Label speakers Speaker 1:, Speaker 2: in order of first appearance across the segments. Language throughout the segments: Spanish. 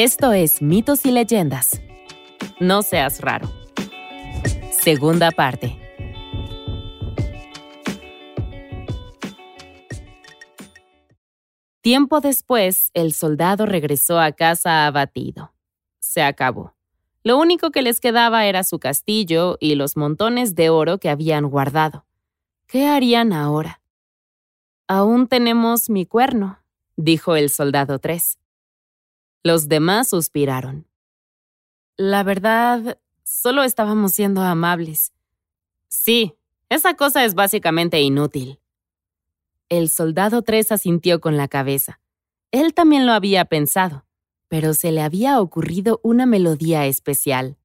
Speaker 1: Esto es Mitos y Leyendas. No seas raro. Segunda parte. Tiempo después, el soldado regresó a casa abatido. Se acabó. Lo único que les quedaba era su castillo y los montones de oro que habían guardado. ¿Qué harían ahora? Aún tenemos mi cuerno, dijo el soldado 3. Los demás suspiraron. La verdad, solo estábamos siendo amables. Sí, esa cosa es básicamente inútil. El soldado 3 asintió con la cabeza. Él también lo había pensado, pero se le había ocurrido una melodía especial.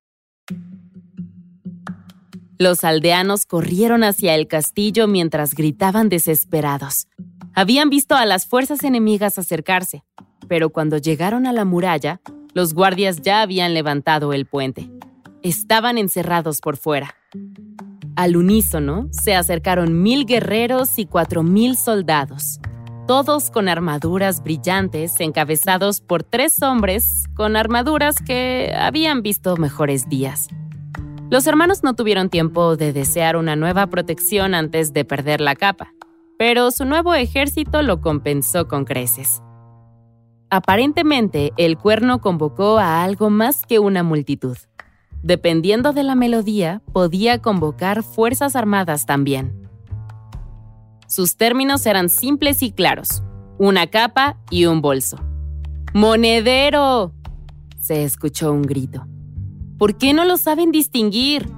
Speaker 1: Los aldeanos corrieron hacia el castillo mientras gritaban desesperados. Habían visto a las fuerzas enemigas acercarse, pero cuando llegaron a la muralla, los guardias ya habían levantado el puente. Estaban encerrados por fuera. Al unísono se acercaron mil guerreros y cuatro mil soldados, todos con armaduras brillantes encabezados por tres hombres con armaduras que habían visto mejores días. Los hermanos no tuvieron tiempo de desear una nueva protección antes de perder la capa, pero su nuevo ejército lo compensó con creces. Aparentemente, el cuerno convocó a algo más que una multitud. Dependiendo de la melodía, podía convocar fuerzas armadas también. Sus términos eran simples y claros, una capa y un bolso. ¡Monedero! se escuchó un grito. ¿Por qué no lo saben distinguir?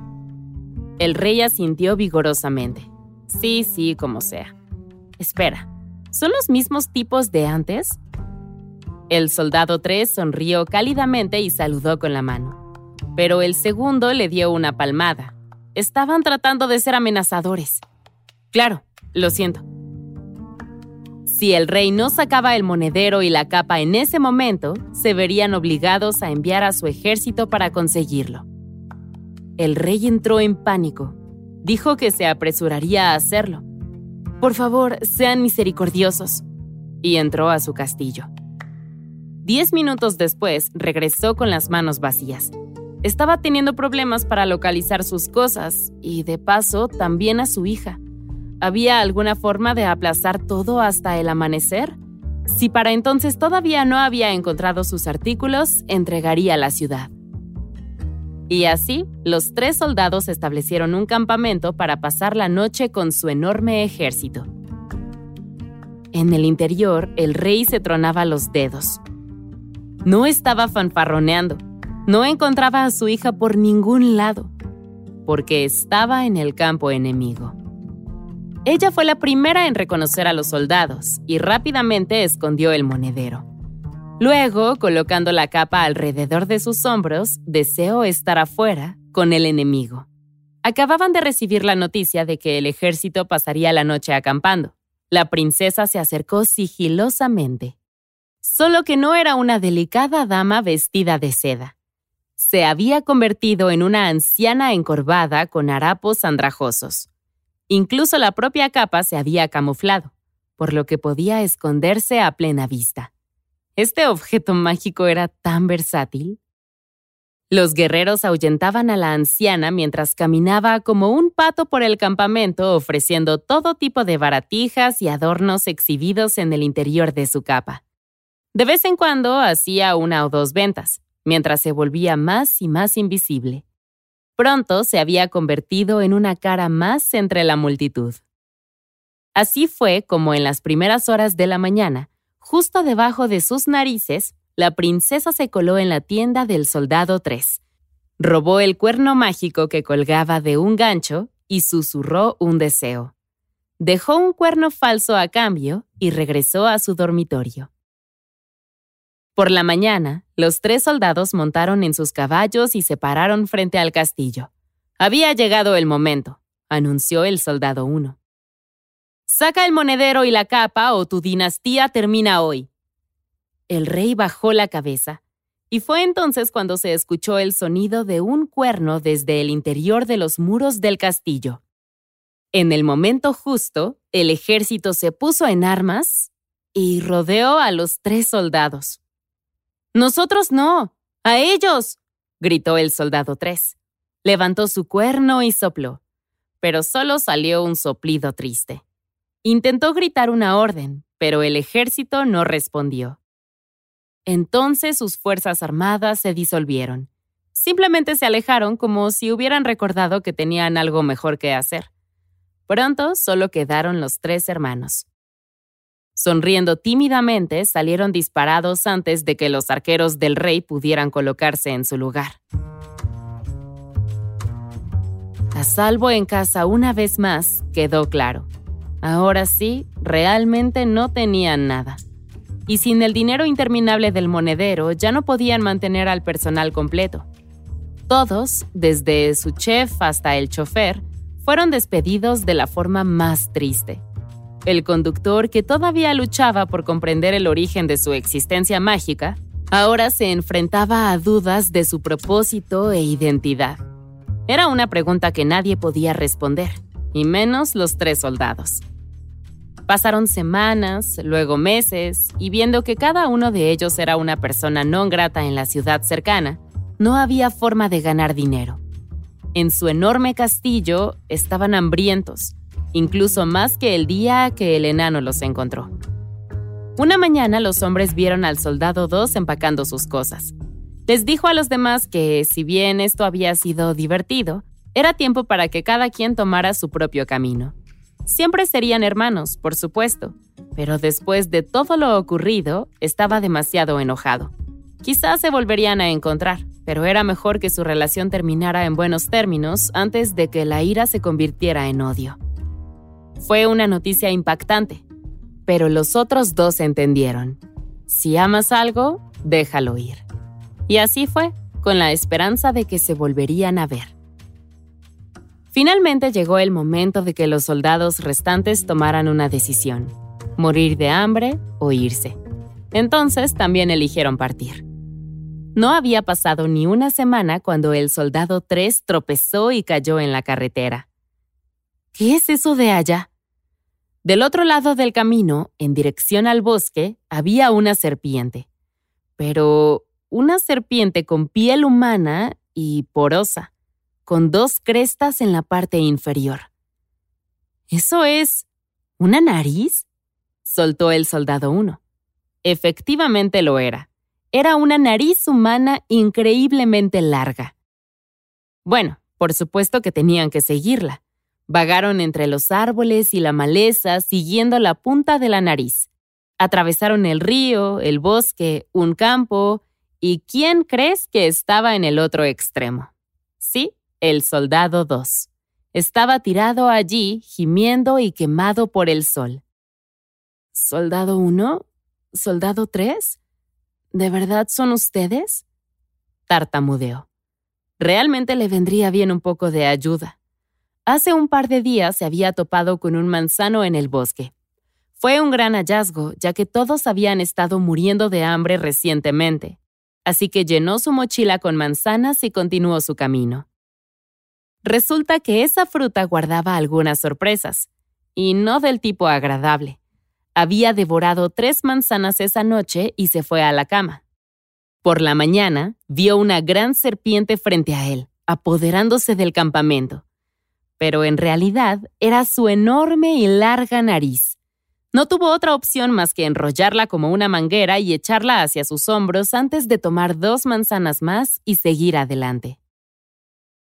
Speaker 1: El rey asintió vigorosamente. Sí, sí, como sea. Espera, ¿son los mismos tipos de antes? El soldado 3 sonrió cálidamente y saludó con la mano. Pero el segundo le dio una palmada. Estaban tratando de ser amenazadores. Claro, lo siento. Si el rey no sacaba el monedero y la capa en ese momento, se verían obligados a enviar a su ejército para conseguirlo. El rey entró en pánico. Dijo que se apresuraría a hacerlo. Por favor, sean misericordiosos. Y entró a su castillo. Diez minutos después, regresó con las manos vacías. Estaba teniendo problemas para localizar sus cosas y, de paso, también a su hija. ¿Había alguna forma de aplazar todo hasta el amanecer? Si para entonces todavía no había encontrado sus artículos, entregaría la ciudad. Y así, los tres soldados establecieron un campamento para pasar la noche con su enorme ejército. En el interior, el rey se tronaba los dedos. No estaba fanfarroneando. No encontraba a su hija por ningún lado, porque estaba en el campo enemigo. Ella fue la primera en reconocer a los soldados y rápidamente escondió el monedero. Luego, colocando la capa alrededor de sus hombros, deseó estar afuera con el enemigo. Acababan de recibir la noticia de que el ejército pasaría la noche acampando. La princesa se acercó sigilosamente solo que no era una delicada dama vestida de seda. Se había convertido en una anciana encorvada con harapos andrajosos. Incluso la propia capa se había camuflado, por lo que podía esconderse a plena vista. ¿Este objeto mágico era tan versátil? Los guerreros ahuyentaban a la anciana mientras caminaba como un pato por el campamento ofreciendo todo tipo de baratijas y adornos exhibidos en el interior de su capa. De vez en cuando hacía una o dos ventas, mientras se volvía más y más invisible. Pronto se había convertido en una cara más entre la multitud. Así fue como en las primeras horas de la mañana, justo debajo de sus narices, la princesa se coló en la tienda del soldado 3. Robó el cuerno mágico que colgaba de un gancho y susurró un deseo. Dejó un cuerno falso a cambio y regresó a su dormitorio. Por la mañana, los tres soldados montaron en sus caballos y se pararon frente al castillo. Había llegado el momento, anunció el soldado uno. Saca el monedero y la capa o tu dinastía termina hoy. El rey bajó la cabeza, y fue entonces cuando se escuchó el sonido de un cuerno desde el interior de los muros del castillo. En el momento justo, el ejército se puso en armas y rodeó a los tres soldados. Nosotros no. A ellos. gritó el soldado 3. Levantó su cuerno y sopló, pero solo salió un soplido triste. Intentó gritar una orden, pero el ejército no respondió. Entonces sus fuerzas armadas se disolvieron. Simplemente se alejaron como si hubieran recordado que tenían algo mejor que hacer. Pronto solo quedaron los tres hermanos. Sonriendo tímidamente, salieron disparados antes de que los arqueros del rey pudieran colocarse en su lugar. A salvo en casa una vez más, quedó claro. Ahora sí, realmente no tenían nada. Y sin el dinero interminable del monedero, ya no podían mantener al personal completo. Todos, desde su chef hasta el chofer, fueron despedidos de la forma más triste. El conductor, que todavía luchaba por comprender el origen de su existencia mágica, ahora se enfrentaba a dudas de su propósito e identidad. Era una pregunta que nadie podía responder, y menos los tres soldados. Pasaron semanas, luego meses, y viendo que cada uno de ellos era una persona no grata en la ciudad cercana, no había forma de ganar dinero. En su enorme castillo estaban hambrientos, incluso más que el día que el enano los encontró. Una mañana los hombres vieron al soldado 2 empacando sus cosas. Les dijo a los demás que, si bien esto había sido divertido, era tiempo para que cada quien tomara su propio camino. Siempre serían hermanos, por supuesto, pero después de todo lo ocurrido, estaba demasiado enojado. Quizás se volverían a encontrar, pero era mejor que su relación terminara en buenos términos antes de que la ira se convirtiera en odio. Fue una noticia impactante, pero los otros dos entendieron. Si amas algo, déjalo ir. Y así fue, con la esperanza de que se volverían a ver. Finalmente llegó el momento de que los soldados restantes tomaran una decisión, morir de hambre o irse. Entonces también eligieron partir. No había pasado ni una semana cuando el soldado 3 tropezó y cayó en la carretera. ¿Qué es eso de allá? Del otro lado del camino, en dirección al bosque, había una serpiente. Pero una serpiente con piel humana y porosa, con dos crestas en la parte inferior. ¿Eso es una nariz? soltó el soldado 1. Efectivamente lo era. Era una nariz humana increíblemente larga. Bueno, por supuesto que tenían que seguirla. Vagaron entre los árboles y la maleza siguiendo la punta de la nariz. Atravesaron el río, el bosque, un campo, ¿y quién crees que estaba en el otro extremo? Sí, el soldado 2. Estaba tirado allí, gimiendo y quemado por el sol. ¿Soldado 1? ¿Soldado 3? ¿De verdad son ustedes? Tartamudeó. Realmente le vendría bien un poco de ayuda. Hace un par de días se había topado con un manzano en el bosque. Fue un gran hallazgo, ya que todos habían estado muriendo de hambre recientemente, así que llenó su mochila con manzanas y continuó su camino. Resulta que esa fruta guardaba algunas sorpresas, y no del tipo agradable. Había devorado tres manzanas esa noche y se fue a la cama. Por la mañana, vio una gran serpiente frente a él, apoderándose del campamento pero en realidad era su enorme y larga nariz. No tuvo otra opción más que enrollarla como una manguera y echarla hacia sus hombros antes de tomar dos manzanas más y seguir adelante.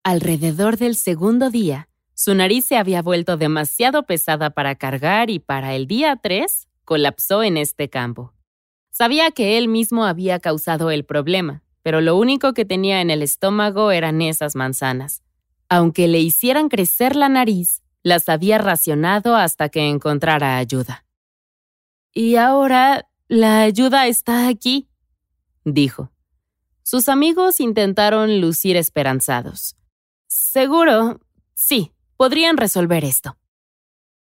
Speaker 1: Alrededor del segundo día, su nariz se había vuelto demasiado pesada para cargar y para el día 3 colapsó en este campo. Sabía que él mismo había causado el problema, pero lo único que tenía en el estómago eran esas manzanas. Aunque le hicieran crecer la nariz, las había racionado hasta que encontrara ayuda. Y ahora la ayuda está aquí, dijo. Sus amigos intentaron lucir esperanzados. Seguro, sí, podrían resolver esto.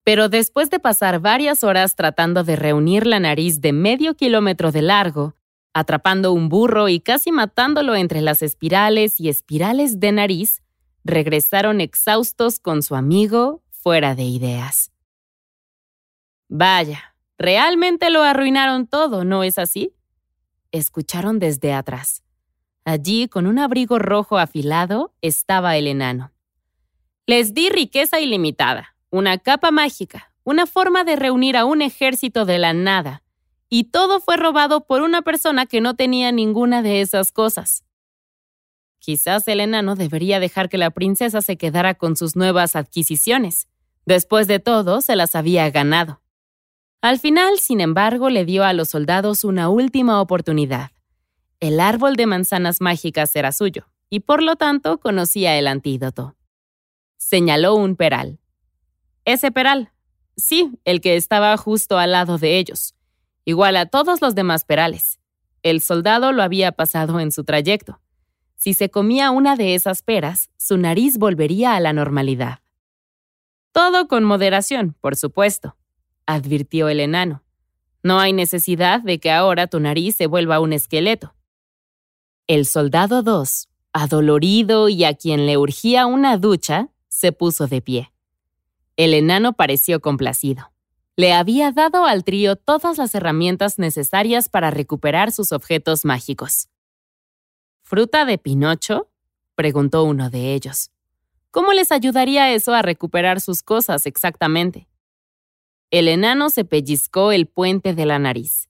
Speaker 1: Pero después de pasar varias horas tratando de reunir la nariz de medio kilómetro de largo, atrapando un burro y casi matándolo entre las espirales y espirales de nariz, regresaron exhaustos con su amigo fuera de ideas. Vaya, realmente lo arruinaron todo, ¿no es así? escucharon desde atrás. Allí, con un abrigo rojo afilado, estaba el enano. Les di riqueza ilimitada, una capa mágica, una forma de reunir a un ejército de la nada, y todo fue robado por una persona que no tenía ninguna de esas cosas. Quizás el enano debería dejar que la princesa se quedara con sus nuevas adquisiciones. Después de todo, se las había ganado. Al final, sin embargo, le dio a los soldados una última oportunidad. El árbol de manzanas mágicas era suyo, y por lo tanto conocía el antídoto. Señaló un peral. Ese peral. Sí, el que estaba justo al lado de ellos. Igual a todos los demás perales. El soldado lo había pasado en su trayecto. Si se comía una de esas peras, su nariz volvería a la normalidad. Todo con moderación, por supuesto, advirtió el enano. No hay necesidad de que ahora tu nariz se vuelva un esqueleto. El soldado 2, adolorido y a quien le urgía una ducha, se puso de pie. El enano pareció complacido. Le había dado al trío todas las herramientas necesarias para recuperar sus objetos mágicos. ¿Fruta de Pinocho? preguntó uno de ellos. ¿Cómo les ayudaría eso a recuperar sus cosas exactamente? El enano se pellizcó el puente de la nariz.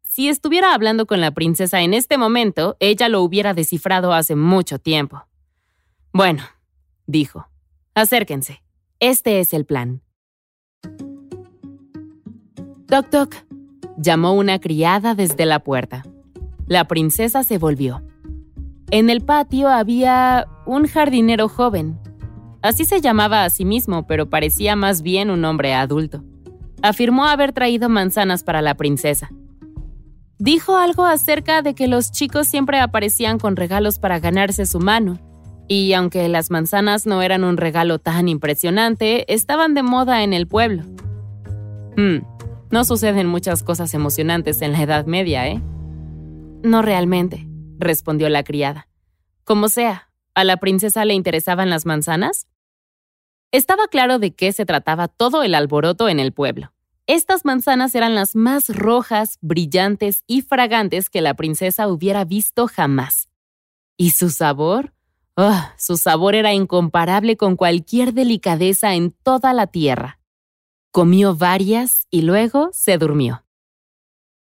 Speaker 1: Si estuviera hablando con la princesa en este momento, ella lo hubiera descifrado hace mucho tiempo. Bueno, dijo, acérquense. Este es el plan. Toc toc, llamó una criada desde la puerta. La princesa se volvió. En el patio había un jardinero joven. Así se llamaba a sí mismo, pero parecía más bien un hombre adulto. Afirmó haber traído manzanas para la princesa. Dijo algo acerca de que los chicos siempre aparecían con regalos para ganarse su mano, y aunque las manzanas no eran un regalo tan impresionante, estaban de moda en el pueblo. Hmm, no suceden muchas cosas emocionantes en la Edad Media, ¿eh? No realmente, respondió la criada. Como sea, ¿a la princesa le interesaban las manzanas? Estaba claro de qué se trataba todo el alboroto en el pueblo. Estas manzanas eran las más rojas, brillantes y fragantes que la princesa hubiera visto jamás. ¿Y su sabor? Oh, su sabor era incomparable con cualquier delicadeza en toda la tierra. Comió varias y luego se durmió.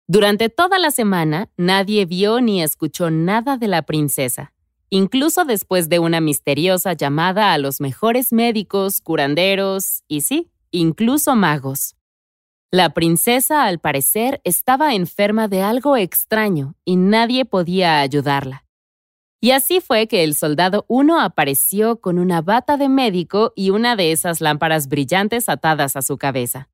Speaker 1: Durante toda la semana nadie vio ni escuchó nada de la princesa, incluso después de una misteriosa llamada a los mejores médicos, curanderos y sí, incluso magos. La princesa, al parecer, estaba enferma de algo extraño y nadie podía ayudarla. Y así fue que el soldado 1 apareció con una bata de médico y una de esas lámparas brillantes atadas a su cabeza.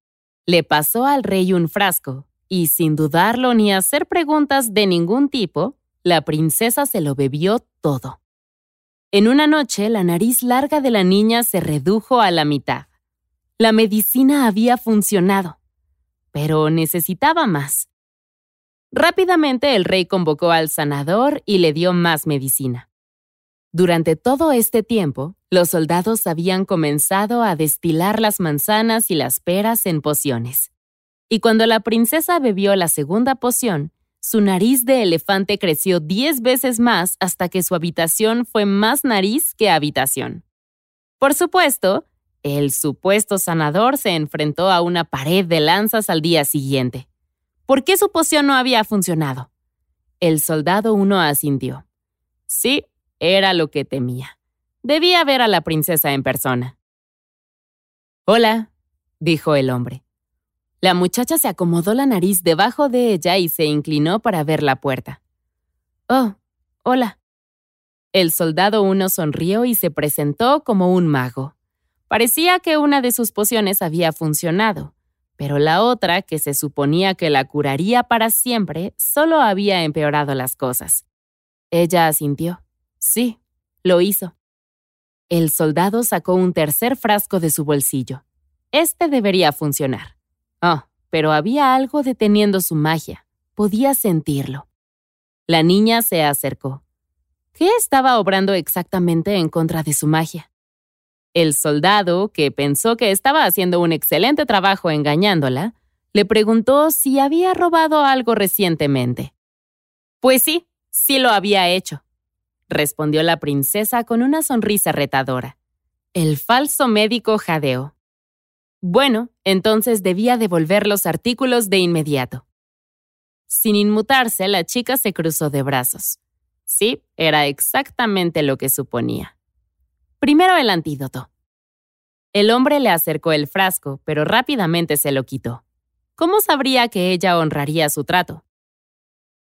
Speaker 1: Le pasó al rey un frasco, y sin dudarlo ni hacer preguntas de ningún tipo, la princesa se lo bebió todo. En una noche, la nariz larga de la niña se redujo a la mitad. La medicina había funcionado, pero necesitaba más. Rápidamente el rey convocó al sanador y le dio más medicina. Durante todo este tiempo, los soldados habían comenzado a destilar las manzanas y las peras en pociones. Y cuando la princesa bebió la segunda poción, su nariz de elefante creció diez veces más hasta que su habitación fue más nariz que habitación. Por supuesto, el supuesto sanador se enfrentó a una pared de lanzas al día siguiente. ¿Por qué su poción no había funcionado? El soldado uno asintió. Sí, era lo que temía. Debía ver a la princesa en persona. Hola, dijo el hombre. La muchacha se acomodó la nariz debajo de ella y se inclinó para ver la puerta. Oh, hola. El soldado uno sonrió y se presentó como un mago. Parecía que una de sus pociones había funcionado, pero la otra, que se suponía que la curaría para siempre, solo había empeorado las cosas. Ella asintió. Sí, lo hizo. El soldado sacó un tercer frasco de su bolsillo. Este debería funcionar. Oh, pero había algo deteniendo su magia. Podía sentirlo. La niña se acercó. ¿Qué estaba obrando exactamente en contra de su magia? El soldado, que pensó que estaba haciendo un excelente trabajo engañándola, le preguntó si había robado algo recientemente. Pues sí, sí lo había hecho, respondió la princesa con una sonrisa retadora. El falso médico jadeó. Bueno, entonces debía devolver los artículos de inmediato. Sin inmutarse, la chica se cruzó de brazos. Sí, era exactamente lo que suponía. Primero el antídoto. El hombre le acercó el frasco, pero rápidamente se lo quitó. ¿Cómo sabría que ella honraría su trato?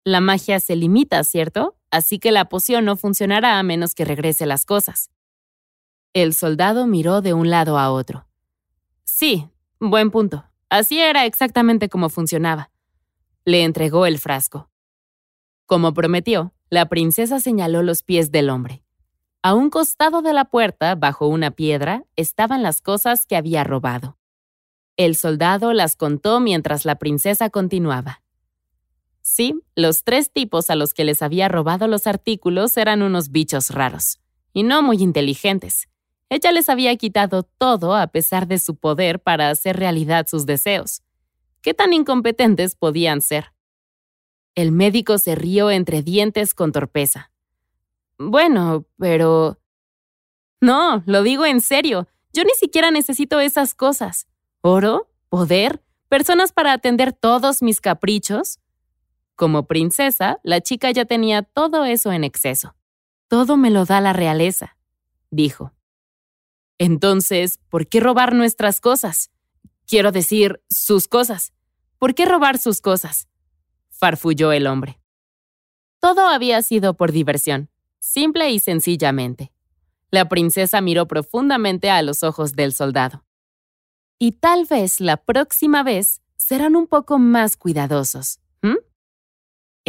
Speaker 1: La magia se limita, ¿cierto? Así que la poción no funcionará a menos que regrese las cosas. El soldado miró de un lado a otro. Sí, buen punto. Así era exactamente como funcionaba. Le entregó el frasco. Como prometió, la princesa señaló los pies del hombre. A un costado de la puerta, bajo una piedra, estaban las cosas que había robado. El soldado las contó mientras la princesa continuaba. Sí, los tres tipos a los que les había robado los artículos eran unos bichos raros, y no muy inteligentes. Ella les había quitado todo a pesar de su poder para hacer realidad sus deseos. ¿Qué tan incompetentes podían ser? El médico se rió entre dientes con torpeza. Bueno, pero... No, lo digo en serio. Yo ni siquiera necesito esas cosas. ¿Oro? ¿Poder? ¿Personas para atender todos mis caprichos? Como princesa, la chica ya tenía todo eso en exceso. Todo me lo da la realeza, dijo. Entonces, ¿por qué robar nuestras cosas? Quiero decir, sus cosas. ¿Por qué robar sus cosas? farfulló el hombre. Todo había sido por diversión, simple y sencillamente. La princesa miró profundamente a los ojos del soldado. Y tal vez la próxima vez serán un poco más cuidadosos.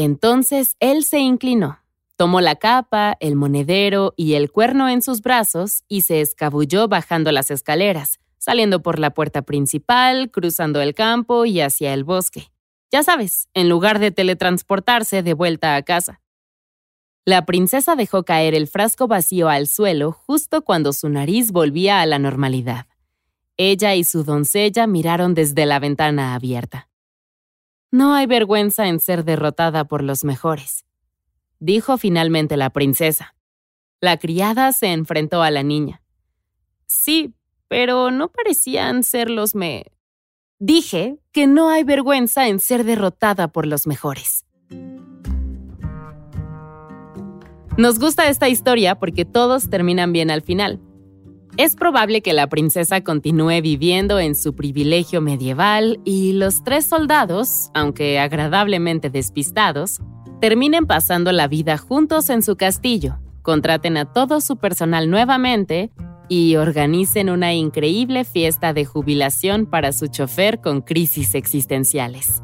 Speaker 1: Entonces él se inclinó, tomó la capa, el monedero y el cuerno en sus brazos y se escabulló bajando las escaleras, saliendo por la puerta principal, cruzando el campo y hacia el bosque. Ya sabes, en lugar de teletransportarse de vuelta a casa. La princesa dejó caer el frasco vacío al suelo justo cuando su nariz volvía a la normalidad. Ella y su doncella miraron desde la ventana abierta. No hay vergüenza en ser derrotada por los mejores, dijo finalmente la princesa. La criada se enfrentó a la niña. Sí, pero no parecían ser los me... Dije que no hay vergüenza en ser derrotada por los mejores. Nos gusta esta historia porque todos terminan bien al final. Es probable que la princesa continúe viviendo en su privilegio medieval y los tres soldados, aunque agradablemente despistados, terminen pasando la vida juntos en su castillo, contraten a todo su personal nuevamente y organicen una increíble fiesta de jubilación para su chofer con crisis existenciales.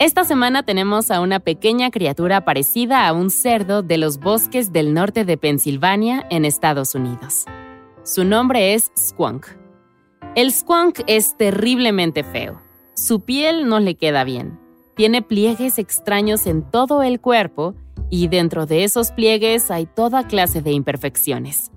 Speaker 1: Esta semana tenemos a una pequeña criatura parecida a un cerdo de los bosques del norte de Pensilvania, en Estados Unidos. Su nombre es Squonk. El Squonk es terriblemente feo. Su piel no le queda bien. Tiene pliegues extraños en todo el cuerpo y dentro de esos pliegues hay toda clase de imperfecciones.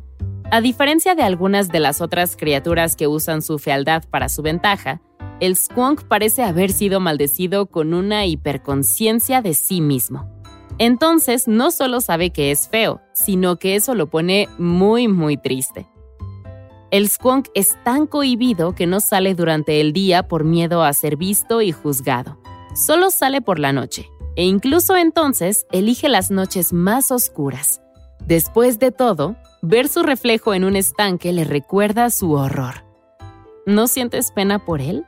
Speaker 1: A diferencia de algunas de las otras criaturas que usan su fealdad para su ventaja, el squonk parece haber sido maldecido con una hiperconciencia de sí mismo. Entonces, no solo sabe que es feo, sino que eso lo pone muy, muy triste. El squonk es tan cohibido que no sale durante el día por miedo a ser visto y juzgado. Solo sale por la noche, e incluso entonces elige las noches más oscuras. Después de todo, ver su reflejo en un estanque le recuerda su horror. ¿No sientes pena por él?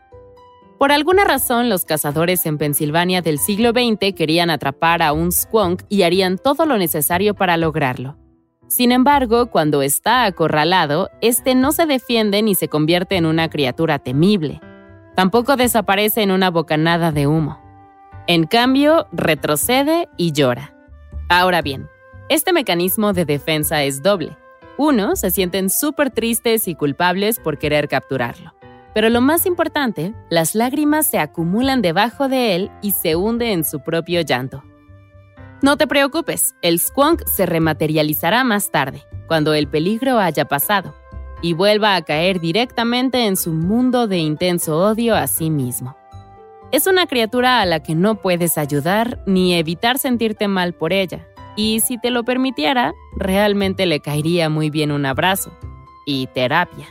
Speaker 1: Por alguna razón, los cazadores en Pensilvania del siglo XX querían atrapar a un squonk y harían todo lo necesario para lograrlo. Sin embargo, cuando está acorralado, este no se defiende ni se convierte en una criatura temible. Tampoco desaparece en una bocanada de humo. En cambio, retrocede y llora. Ahora bien, este mecanismo de defensa es doble. Uno, se sienten súper tristes y culpables por querer capturarlo. Pero lo más importante, las lágrimas se acumulan debajo de él y se hunde en su propio llanto. No te preocupes, el squonk se rematerializará más tarde, cuando el peligro haya pasado. y vuelva a caer directamente en su mundo de intenso odio a sí mismo. Es una criatura a la que no puedes ayudar ni evitar sentirte mal por ella, y si te lo permitiera, realmente le caería muy bien un abrazo y terapia.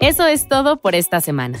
Speaker 1: Eso es todo por esta semana.